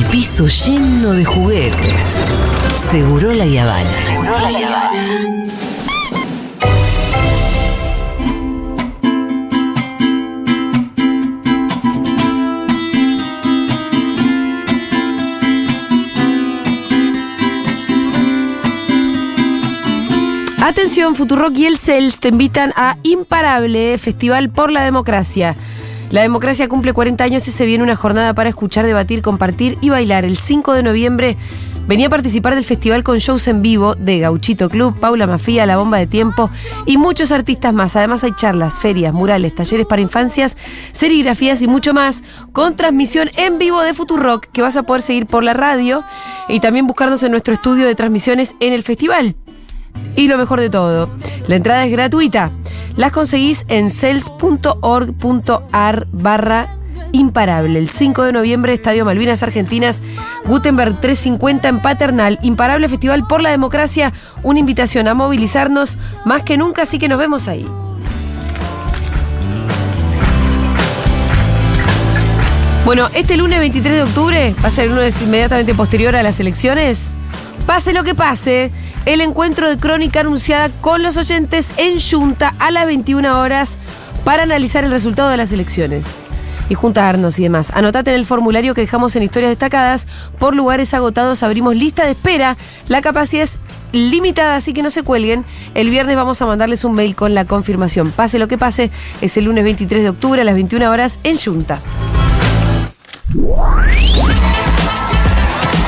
el piso lleno de juguetes. Seguro la Yavana. Seguro la Yavana. Atención, Futurock y el CELS te invitan a Imparable, Festival por la Democracia. La democracia cumple 40 años y se viene una jornada para escuchar, debatir, compartir y bailar. El 5 de noviembre venía a participar del festival con shows en vivo de Gauchito Club, Paula Mafía, La Bomba de Tiempo y muchos artistas más. Además hay charlas, ferias, murales, talleres para infancias, serigrafías y mucho más con transmisión en vivo de Futurock que vas a poder seguir por la radio y también buscarnos en nuestro estudio de transmisiones en el festival. Y lo mejor de todo, la entrada es gratuita. Las conseguís en cels.org.ar barra imparable. El 5 de noviembre, Estadio Malvinas Argentinas, Gutenberg 350 en Paternal. Imparable Festival por la Democracia. Una invitación a movilizarnos más que nunca, así que nos vemos ahí. Bueno, este lunes 23 de octubre va a ser el lunes inmediatamente posterior a las elecciones. Pase lo que pase, el encuentro de crónica anunciada con los oyentes en Junta a las 21 horas para analizar el resultado de las elecciones y juntarnos y demás. Anotate en el formulario que dejamos en historias destacadas. Por lugares agotados abrimos lista de espera. La capacidad es limitada, así que no se cuelguen. El viernes vamos a mandarles un mail con la confirmación. Pase lo que pase, es el lunes 23 de octubre a las 21 horas en Junta.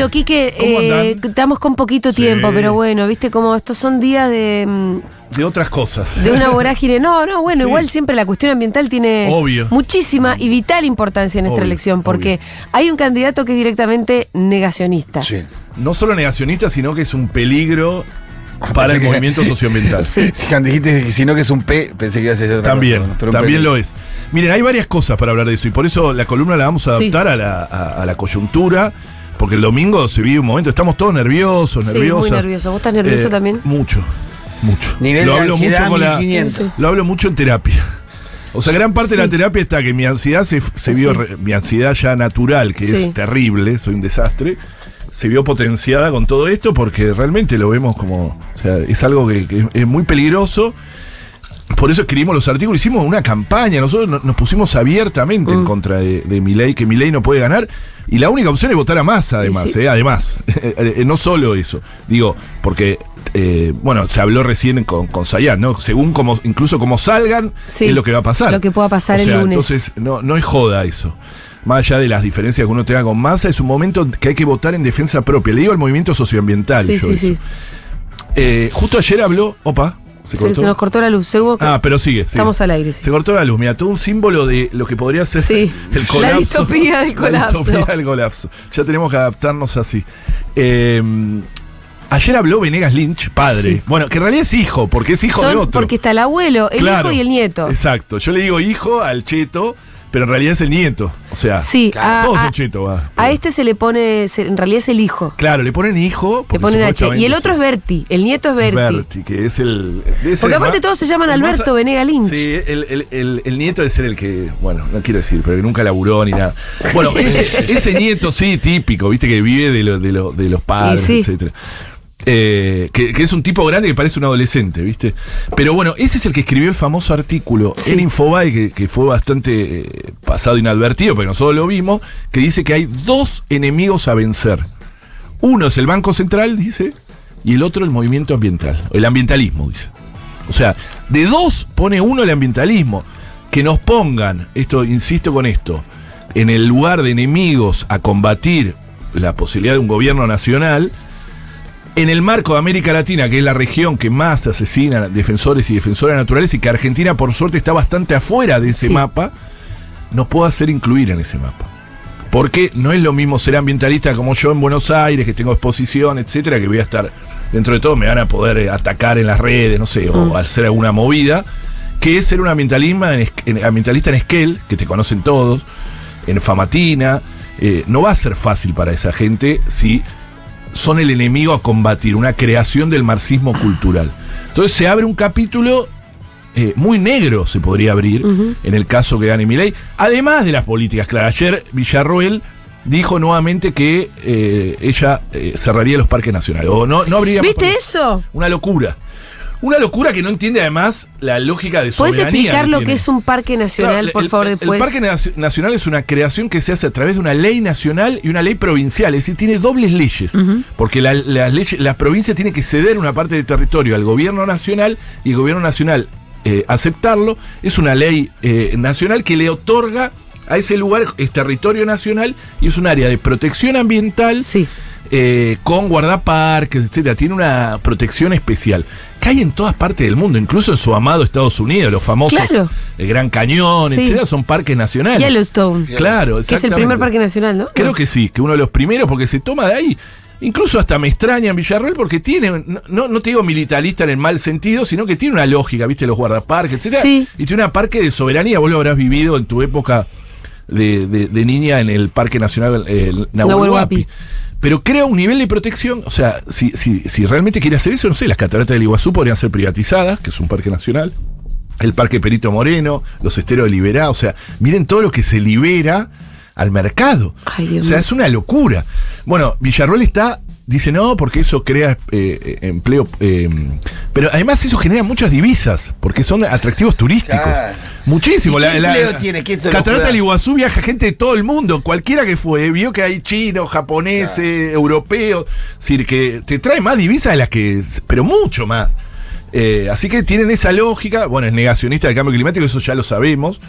Bienvenido, Quique. ¿Cómo Eh, andan? estamos con poquito Sí. tiempo, pero bueno, viste como estos son días de, mm, De otras cosas. de una vorágine. No, no, bueno, Sí. igual siempre la cuestión ambiental tiene Obvio. muchísima y vital importancia en esta Obvio, elección, porque hay un candidato que es directamente negacionista. Sí. No solo negacionista, sino que es un peligro para pensé el que- movimiento socioambiental. Sí. Si cuando dijiste que si no que es un P, pensé que iba a ser otra También, cosa, pero un también lo es. Miren, hay varias cosas para hablar de eso y por eso la columna la vamos a Sí. adaptar a, la, a- a la coyuntura, porque el domingo se vive un momento, estamos todos nerviosos, Sí, muy nervioso. ¿Vos estás nervioso Eh, también? Mucho, mucho. Nivel lo de hablo ansiedad mucho con la, 1500. Lo hablo mucho en terapia. O sea, gran parte de la terapia está que mi ansiedad se, se vio, Sí. re- mi ansiedad ya natural, que Sí. es terrible, soy un desastre, se vio potenciada con todo esto porque realmente lo vemos como, o sea, es algo que, que es muy peligroso. Por eso escribimos los artículos, hicimos una campaña, nosotros no- nos pusimos abiertamente en Mm. contra de, de Milei, que Milei no puede ganar, y la única opción es votar a Massa, además, sí. eh, además, Eh, no solo eso, digo, porque, eh, bueno, se habló recién con, con Sayat, ¿no? Según como, incluso como salgan, Sí, es lo que va a pasar. lo que pueda pasar O el lunes. Entonces, no, no es joda eso. Más allá de las diferencias que uno tenga con Massa, es un momento que hay que votar en defensa propia. Le digo al movimiento socioambiental. Sí, yo sí, eso. sí. Eh, justo ayer habló, opa, se Se, se nos cortó la luz. Seguro que Ah, pero sigue. sigue. estamos al aire. sí. Se cortó la luz, mira, todo un símbolo de lo que podría ser Sí, el la colapso. distopía del colapso. La distopía del colapso. Ya tenemos que adaptarnos así. Eh, ayer habló Venegas Lynch, padre. Sí. Bueno, que en realidad es hijo, porque es hijo Son- de otro. Porque está el abuelo, el Claro, hijo y el nieto. Exacto. Yo le digo hijo al cheto, pero en realidad es el nieto. O sea, Sí, todos a- son cheto, va. a este se le pone, se- en realidad es el hijo. Claro, le ponen hijo. Le ponen H. Y el otro es Berti, el nieto es Berti. Berti, que es el. Porque el aparte más- todos se llaman más- Alberto Venega Lynch. Sí, el, el- el- nieto debe ser el que, bueno, no quiero decir, pero que nunca laburó ni nada. Bueno, ese, ese nieto, sí, típico, viste, que vive de, lo- de, lo- de los padres, Y sí. etcétera. Eh, que, que es un tipo grande que parece un adolescente, ¿viste? Pero bueno, ese es el que escribió el famoso artículo Sí. en Infobae, que, que fue bastante eh, pasado inadvertido, pero nosotros lo vimos, que dice que hay dos enemigos a vencer. Uno es el Banco Central, dice, y el otro el movimiento ambiental, el ambientalismo, dice. O sea, de dos pone uno el ambientalismo. Que nos pongan, esto, insisto con esto, en el lugar de enemigos a combatir la posibilidad de un gobierno nacional, en el marco de América Latina, que es la región que más asesina defensores y defensoras naturales, y que Argentina, por suerte, está bastante afuera de ese Sí. mapa, nos puede hacer incluir en ese mapa. Porque no es lo mismo ser ambientalista como yo en Buenos Aires, que tengo exposición, etcétera, que voy a estar, dentro de todo, me van a poder eh, atacar en las redes, no sé, Mm. o hacer alguna movida, que es ser un ambientalista en, en- ambientalista en Esquel, que te conocen todos, en Famatina. Eh, no va a ser fácil para esa gente si son el enemigo a combatir, una creación del marxismo cultural. Entonces se abre un capítulo eh, muy negro, se podría abrir, en el caso que gane Milei, además de las políticas. Claro, ayer Villarroel dijo nuevamente que eh, ella eh, cerraría los parques nacionales. O no, no habría ¿Viste eso? Una locura. Una locura que no entiende además la lógica de ¿Puedes soberanía. explicar lo que es un parque nacional, Claro, por el- favor, el- después? El Parque Naci- Nacional es una creación que se hace a través de una ley nacional y una ley provincial, es decir, tiene dobles leyes. Porque la, las leyes- la provincia tiene que ceder una parte del territorio al gobierno nacional y el gobierno nacional eh, aceptarlo. Es una ley eh, nacional que le otorga a ese lugar, es territorio nacional y es un área de protección ambiental Sí. Eh, con guardaparques, etcétera. Tiene una protección especial que hay en todas partes del mundo, incluso en su amado Estados Unidos, los famosos Claro. el Gran Cañón, Sí. etcétera, son parques nacionales. Yellowstone. Claro, Que es el primer parque nacional, ¿no? Creo que sí, que uno de los primeros porque se toma de ahí. Incluso hasta me extraña en Villarreal porque tiene, no, no, te digo militarista en el mal sentido, sino que tiene una lógica, viste, los guardaparques, etcétera. Sí. Y tiene una parque de soberanía, vos lo habrás vivido en tu época de, de- de niña en el Parque Nacional eh, Nahuel Nahuel Huapi. Pero crea un nivel de protección, o sea, si, si, si realmente quiere hacer eso, no sé, las cataratas del Iguazú podrían ser privatizadas, que es un parque nacional, el Parque Perito Moreno, los esteros de Liberá, o sea, miren todo lo que se libera al mercado. Ay, Dios o sea, es una locura. Bueno, Villarroel está, dice no, porque eso crea eh, eh, empleo, eh, pero además eso genera muchas divisas, porque son atractivos turísticos. Claro. Muchísimo. ¿Y qué empleo tiene? ¿Qué esto lo Catarata del Iguazú viaja gente de todo el mundo, cualquiera que fue, vio que hay chinos, japoneses, europeos, es decir, que te trae más divisas de las que, pero mucho más. Eh, así que tienen esa lógica, bueno, es negacionista del cambio climático, eso ya lo sabemos,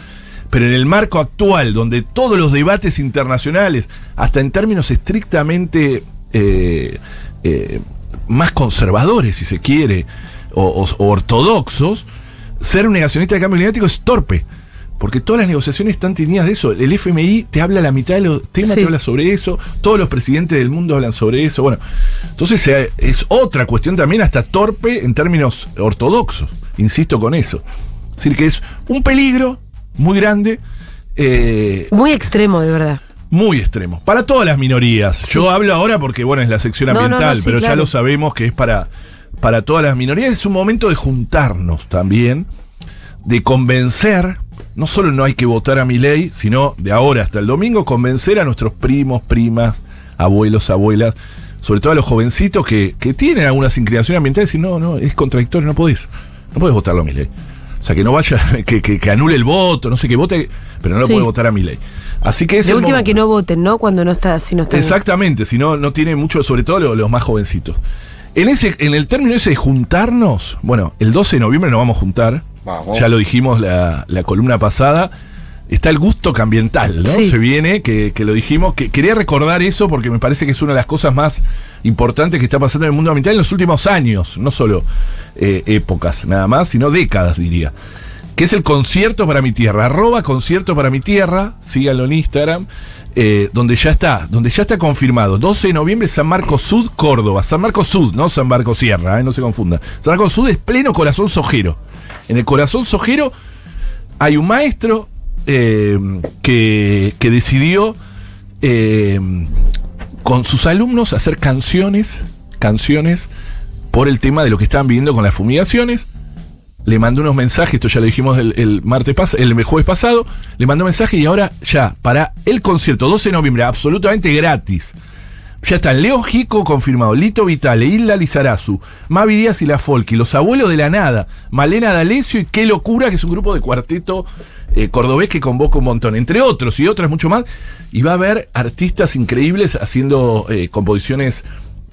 pero en el marco actual, donde todos los debates internacionales, hasta en términos estrictamente eh, eh, más conservadores, si se quiere, o, o- o ortodoxos, ser un negacionista del cambio climático es torpe. Porque todas las negociaciones están teñidas de eso. El FMI te habla la mitad de los temas, Sí. te habla sobre eso. Todos los presidentes del mundo hablan sobre eso. Bueno, entonces eh, es otra cuestión también hasta torpe en términos ortodoxos. Insisto con eso. Es decir, que es un peligro muy grande, eh, Muy extremo, de verdad. Muy extremo. Para todas las minorías. Yo hablo ahora porque, bueno, es la sección No, no, no, ambiental, sí, pero ya lo sabemos que es para, para todas las minorías. Es un momento de juntarnos también, de convencer. No solo no hay que votar a mi ley, sino de ahora hasta el domingo, convencer a nuestros primos, primas, abuelos, abuelas, sobre todo a los jovencitos que, que tienen algunas inclinaciones ambientales, y decir, no, no, es contradictorio, no podés. No podés votarlo a mi ley. O sea, que no vaya, que, que, que anule el voto, no sé, que vote, pero no lo Sí. puede votar a mi ley. Así que es De el última momento. que no voten, ¿no? Cuando no está, si no está. Exactamente, si no, no tiene mucho, sobre todo los, los más jovencitos. En ese, en el término ese de juntarnos, bueno, el 12 de noviembre nos vamos a juntar. Vamos. Ya lo dijimos la, la columna pasada. Está el gusto ambiental, ¿no? Sí. Se viene, que, que lo dijimos. que Quería recordar eso porque me parece que es una de las cosas más importantes que está pasando en el mundo ambiental en los últimos años. No solo eh, épocas, nada más, sino décadas, diría. Que es el concierto para mi tierra. Arroba concierto para mi tierra. Síganlo en Instagram. eh, donde ya está, donde ya está confirmado. 12 de noviembre, San Marcos Sud, Córdoba. San Marcos Sud, no San Marcos Sierra, eh, no se confunda. San Marcos Sud es pleno corazón sojero. En el corazón sojero hay un maestro eh, que, que decidió con sus alumnos hacer canciones, canciones por el tema de lo que estaban viviendo con las fumigaciones. Le mandó unos mensajes, esto ya lo dijimos el, martes el jueves pasado, le mandó un mensaje y ahora ya, para el concierto 12 de noviembre, absolutamente gratis. Ya están Leo Gico confirmado, Lito Vitale, Hilda Lizarazu, Mavi Díaz y La Folky, Los Abuelos de la Nada, Malena D'Alessio y Qué Locura, que es un grupo de cuarteto eh, cordobés que convoca un montón, entre otros y otras mucho más. Y va a haber artistas increíbles haciendo eh, composiciones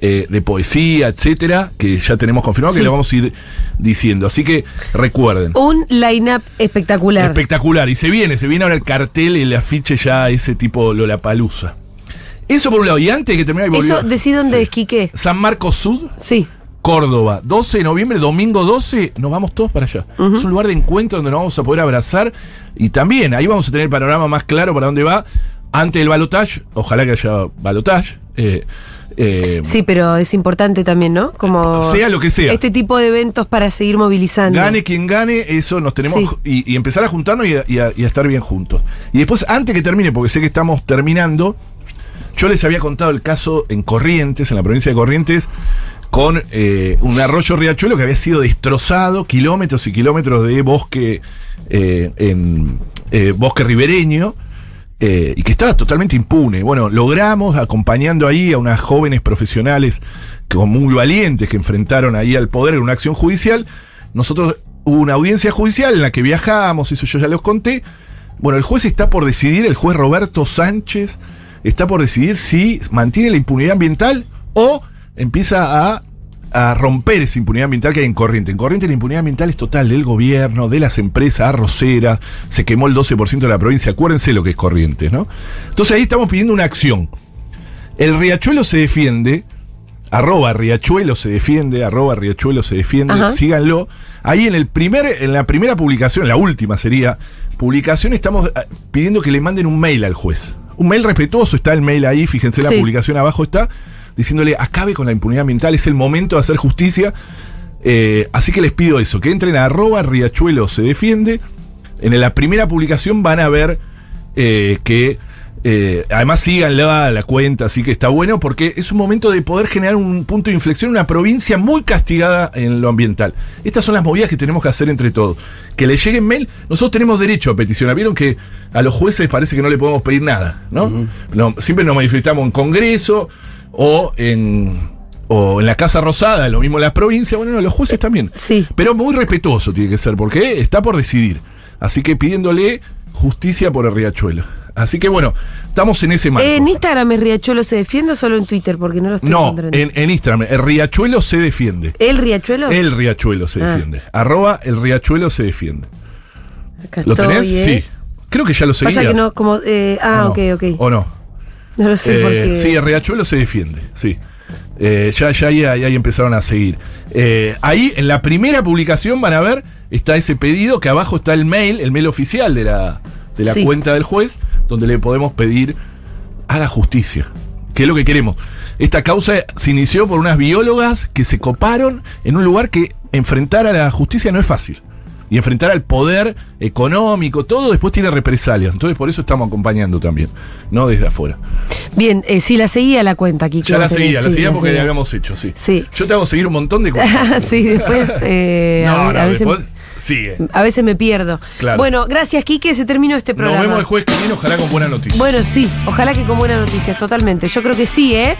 eh, de poesía, etcétera, que ya tenemos confirmado Sí. que lo vamos a ir diciendo. Así que recuerden. Un line-up espectacular. Espectacular. Y se viene, se viene ahora el cartel, el afiche ya, ese tipo Lollapalooza. Eso por un lado. Y antes de que termine Eso, volvió- decí dónde Sí. es, Quique. San Marcos Sud, Sí. Córdoba, 12 de noviembre, domingo 12, nos vamos todos para allá. Es un lugar de encuentro donde nos vamos a poder abrazar y también ahí vamos a tener el panorama más claro para dónde va antes del balotage. Ojalá que haya balotage. eh, Eh, Sí, pero es importante también, ¿no? Como Sea lo que sea. Este tipo de eventos para seguir movilizando. Gane quien gane, eso nos tenemos. Sí. Y, y empezar a juntarnos y a, y a- y a estar bien juntos. Y después, antes que termine, porque sé que estamos terminando, yo les había contado el caso en Corrientes, en la provincia de Corrientes, con eh, un arroyo riachuelo que había sido destrozado, kilómetros y kilómetros de bosque eh, en eh, bosque ribereño. Eh, y que estaba totalmente impune. Bueno, logramos, acompañando ahí a unas jóvenes profesionales muy valientes que enfrentaron ahí al poder en una acción judicial, nosotros hubo una audiencia judicial en la que viajamos, eso yo ya los conté. Bueno, el juez está por decidir, el juez Roberto Sánchez está por decidir si mantiene la impunidad ambiental o empieza a, a romper esa impunidad ambiental que hay en Corriente. En Corriente la impunidad ambiental es total del gobierno, de las empresas arroceras, se quemó el 12% de la provincia, acuérdense lo que es Corrientes, ¿no? Entonces ahí estamos pidiendo una acción. El riachuelo se defiende, arroba riachuelo se defiende, arroba riachuelo se defiende, Ajá. síganlo. Ahí en el primer, en la primera publicación, la última sería, publicación, estamos ah, pidiendo que le manden un mail al juez. Un mail respetuoso, está el mail ahí, fíjense la publicación abajo está, diciéndole, acabe con la impunidad ambiental, es el momento de hacer justicia. Eh, así que les pido eso, que entren a arroba riachuelo se defiende. En la primera publicación van a ver eh, que eh, además síganla la cuenta, así que está bueno porque es un momento de poder generar un punto de inflexión en una provincia muy castigada en lo ambiental. Estas son las movidas que tenemos que hacer entre todos. Que le lleguen mail, nosotros tenemos derecho a peticionar. Vieron que a los jueces parece que no le podemos pedir nada, ¿no? No, siempre nos manifestamos en Congreso o en, o en la Casa Rosada, lo mismo en las provincias, bueno, no, los jueces también. Sí. Pero muy respetuoso tiene que ser, porque está por decidir. Así que pidiéndole justicia por el riachuelo. Así que bueno, estamos en ese marco. ¿En Instagram es Riachuelo se defiende o solo en Twitter? Porque no lo estoy no, en, en Instagram, el riachuelo se defiende. ¿El Riachuelo? El riachuelo se Ah. defiende. Arroba el riachuelo se defiende. Acá ¿Lo tenés? ¿eh? Sí. Creo que ya lo seguías. Pasa que no, como. eh, ah, ¿O ok, no? ok. ¿O no? No lo sé Eh, porque. Sí, el riachuelo se defiende, sí. Eh, ya, ya ahí, ahí empezaron a seguir. Eh, ahí, en la primera publicación, van a ver, está ese pedido, que abajo está el mail, el mail oficial de la, de la Sí. cuenta del juez, donde le podemos pedir, haga justicia. Que es lo que queremos. Esta causa se inició por unas biólogas que se coparon en un lugar que enfrentar a la justicia no es fácil. Y enfrentar al poder económico, todo después tiene represalias. Entonces por eso estamos acompañando también, no desde afuera. Bien, eh, sí, la seguía la cuenta aquí. Ya la seguía, la seguía porque la habíamos hecho, sí. Sí. Yo te hago seguir un montón de cosas. sí, después. eh, no, a, no, a veces, después sigue. a veces me pierdo. Claro. Bueno, gracias, Quique. Se terminó este Nos programa. vemos el jueves que viene, ojalá con buena noticia. Bueno, sí, ojalá que con buenas noticias, totalmente. Yo creo que sí, ¿eh?